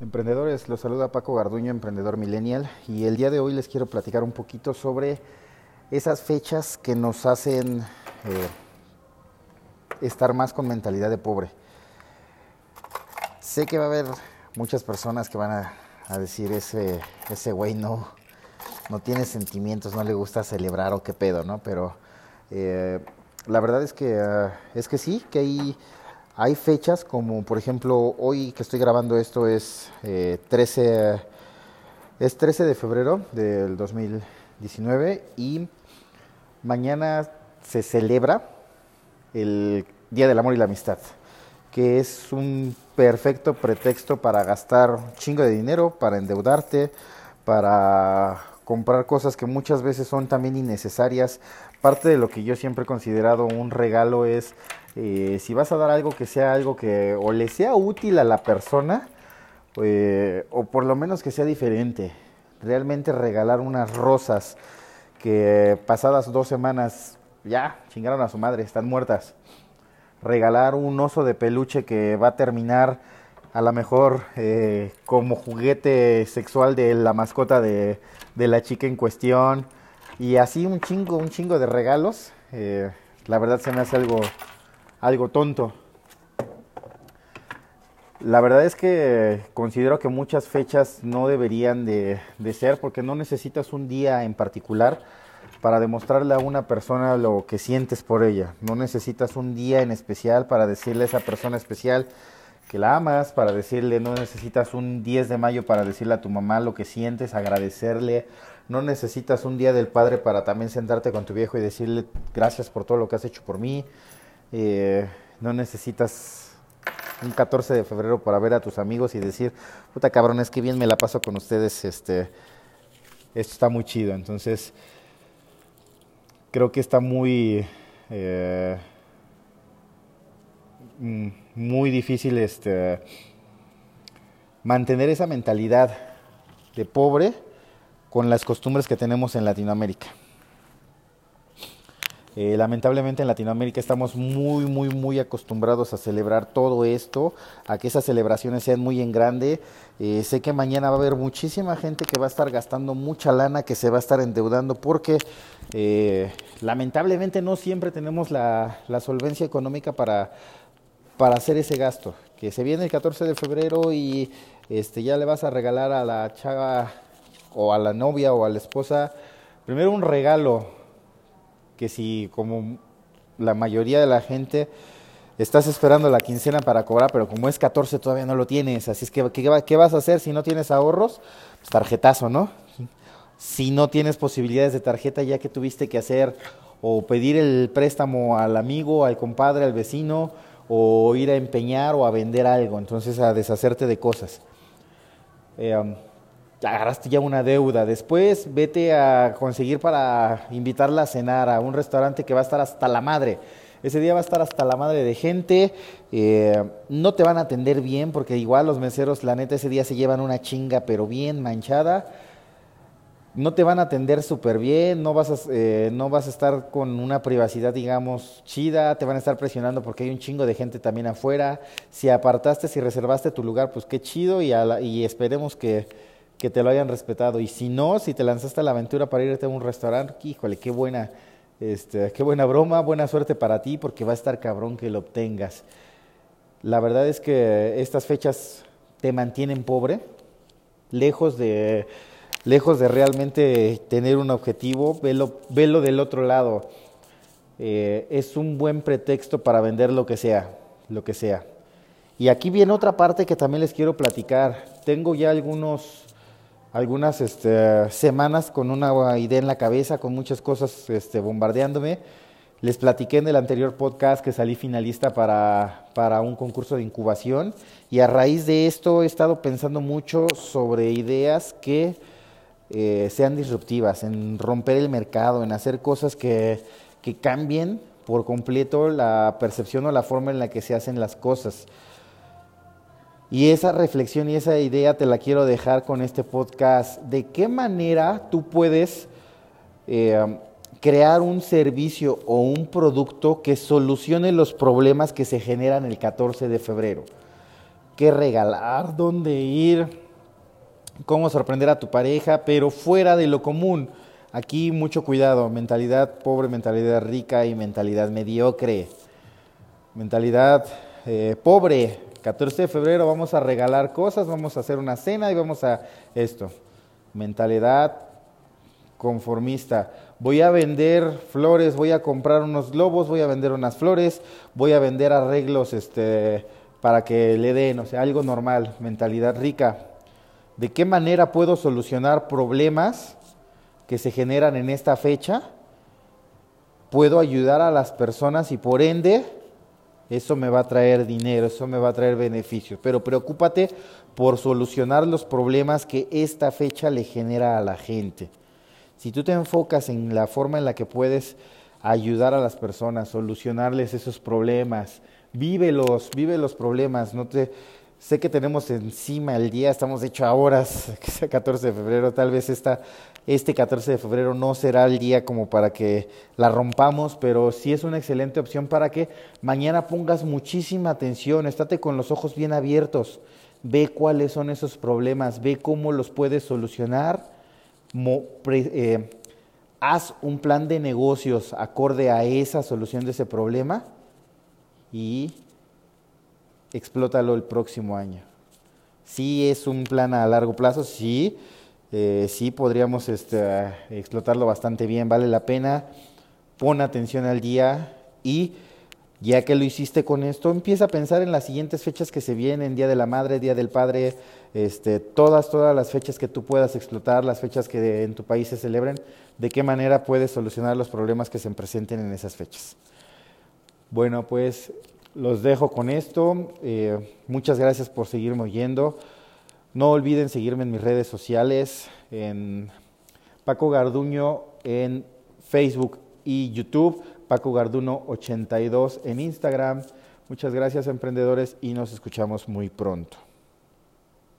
Emprendedores, los saluda Paco Garduño, emprendedor millennial, y el día de hoy les quiero platicar un poquito sobre esas fechas que nos hacen eh, estar más con mentalidad de pobre. Sé que va a haber muchas personas que van a, decir ese ese güey no no tiene sentimientos, no le gusta celebrar o qué pedo, ¿no? Pero eh, la verdad es que ah, es que sí, que hay hay fechas como por ejemplo hoy que estoy grabando esto es 13, eh, es 13 de febrero del 2019 y mañana se celebra el Día del Amor y la Amistad, que es un perfecto pretexto para gastar un chingo de dinero, para endeudarte, para comprar cosas que muchas veces son también innecesarias. Parte de lo que yo siempre he considerado un regalo es eh, si vas a dar algo que sea algo que o le sea útil a la persona eh, o por lo menos que sea diferente. Realmente regalar unas rosas que pasadas dos semanas ya chingaron a su madre, están muertas. Regalar un oso de peluche que va a terminar a lo mejor eh, como juguete sexual de la mascota de, de, la chica en cuestión. Y así un chingo, un chingo de regalos. la verdad se me hace algo algo tonto. La verdad es que considero que muchas fechas no deberían de, ser porque no necesitas un día en particular para demostrarle a una persona lo que sientes por ella. No necesitas un día en especial para decirle a esa persona especial que la amas, para decirle, no necesitas un 10 de mayo para decirle a tu mamá lo que sientes, agradecerle. No necesitas un día del padre para también sentarte con tu viejo y decirle gracias por todo lo que has hecho por mí. Eh, no necesitas un 14 de febrero para ver a tus amigos y decir, puta cabrón, es que bien me la paso con ustedes, este, esto está muy chido. Entonces, creo que está muy, eh, mm, muy difícil este, mantener esa mentalidad de pobre con las costumbres que tenemos en Latinoamérica. Eh, lamentablemente en Latinoamérica estamos muy, muy, muy acostumbrados a celebrar todo esto, a que esas celebraciones sean muy en grande. Eh, sé que mañana va a haber muchísima gente que va a estar gastando mucha lana, que se va a estar endeudando, porque eh, lamentablemente no siempre tenemos la, la solvencia económica para, para hacer ese gasto. Que se viene el 14 de febrero y este, ya le vas a regalar a la chava o a la novia o a la esposa, primero un regalo que si como la mayoría de la gente estás esperando la quincena para cobrar, pero como es 14 todavía no lo tienes, así es que ¿qué, vas a hacer si no tienes ahorros? Pues tarjetazo, ¿no? Si no tienes posibilidades de tarjeta ya que tuviste que hacer o pedir el préstamo al amigo, al compadre, al vecino, o ir a empeñar o a vender algo, entonces a deshacerte de cosas. Eh, um, agarraste ya una deuda. Después vete a conseguir para invitarla a cenar a un restaurante que va a estar hasta la madre. Ese día va a estar hasta la madre de gente. Eh, no te van a atender bien porque igual los meseros, la neta, ese día se llevan una chinga, pero bien manchada. No te van a atender súper bien, no vas, a, eh, no vas a estar con una privacidad, digamos, chida, te van a estar presionando porque hay un chingo de gente también afuera. Si apartaste, si reservaste tu lugar, pues qué chido y, y esperemos que, que te lo hayan respetado. Y si no, si te lanzaste a la aventura para irte a un restaurante, híjole, qué buena, este, qué buena broma, buena suerte para ti, porque va a estar cabrón que lo obtengas. La verdad es que estas fechas te mantienen pobre, lejos de, lejos de realmente tener un objetivo, velo, del otro lado. Eh, es un buen pretexto para vender lo que sea, lo que sea. Y aquí viene otra parte que también les quiero platicar. Tengo ya algunos algunas este, semanas con una idea en la cabeza, con muchas cosas este, bombardeándome. Les platiqué en el anterior podcast que salí finalista para, para, un concurso de incubación y a raíz de esto he estado pensando mucho sobre ideas que eh, sean disruptivas, en romper el mercado, en hacer cosas que, que cambien por completo la percepción o la forma en la que se hacen las cosas. Y esa reflexión y esa idea te la quiero dejar con este podcast. ¿De qué manera tú puedes eh, crear un servicio o un producto que solucione los problemas que se generan el 14 de febrero? qué regalar, dónde ir, cómo sorprender a tu pareja, pero fuera de lo común. Aquí mucho cuidado, mentalidad pobre, mentalidad rica y mentalidad mediocre. Mentalidad eh, pobre, 14 de febrero vamos a regalar cosas, vamos a hacer una cena y vamos a esto. Mentalidad conformista. Voy a vender flores, voy a comprar unos globos, voy a vender unas flores, voy a vender arreglos este, para que le den, o sea, algo normal, mentalidad rica. ¿De qué manera puedo solucionar problemas que se generan en esta fecha? Puedo ayudar a las personas y por ende eso me va a traer dinero, eso me va a traer beneficios. Pero preocúpate por solucionar los problemas que esta fecha le genera a la gente. Si tú te enfocas en la forma en la que puedes ayudar a las personas, solucionarles esos problemas, vívelos, vive los problemas, no te sé que tenemos encima el día, estamos hecho a horas, que sea 14 de febrero, tal vez esta este 14 de febrero no será el día como para que la rompamos, pero sí es una excelente opción para que mañana pongas muchísima atención, estate con los ojos bien abiertos, ve cuáles son esos problemas, ve cómo los puedes solucionar, eh, haz un plan de negocios acorde a esa solución de ese problema y explótalo el próximo año. Sí es un plan a largo plazo, sí, eh, sí podríamos este, explotarlo bastante bien, vale la pena, pon atención al día y ya que lo hiciste con esto, empieza a pensar en las siguientes fechas que se vienen, Día de la Madre, Día del Padre, este, todas, todas las fechas que tú puedas explotar, las fechas que en tu país se celebren, de qué manera puedes solucionar los problemas que se presenten en esas fechas. Bueno, pues los dejo con esto. Eh, muchas gracias por seguirme oyendo. No olviden seguirme en mis redes sociales, en Paco Garduño en Facebook y YouTube, Paco Garduno 82 en Instagram. Muchas gracias emprendedores y nos escuchamos muy pronto.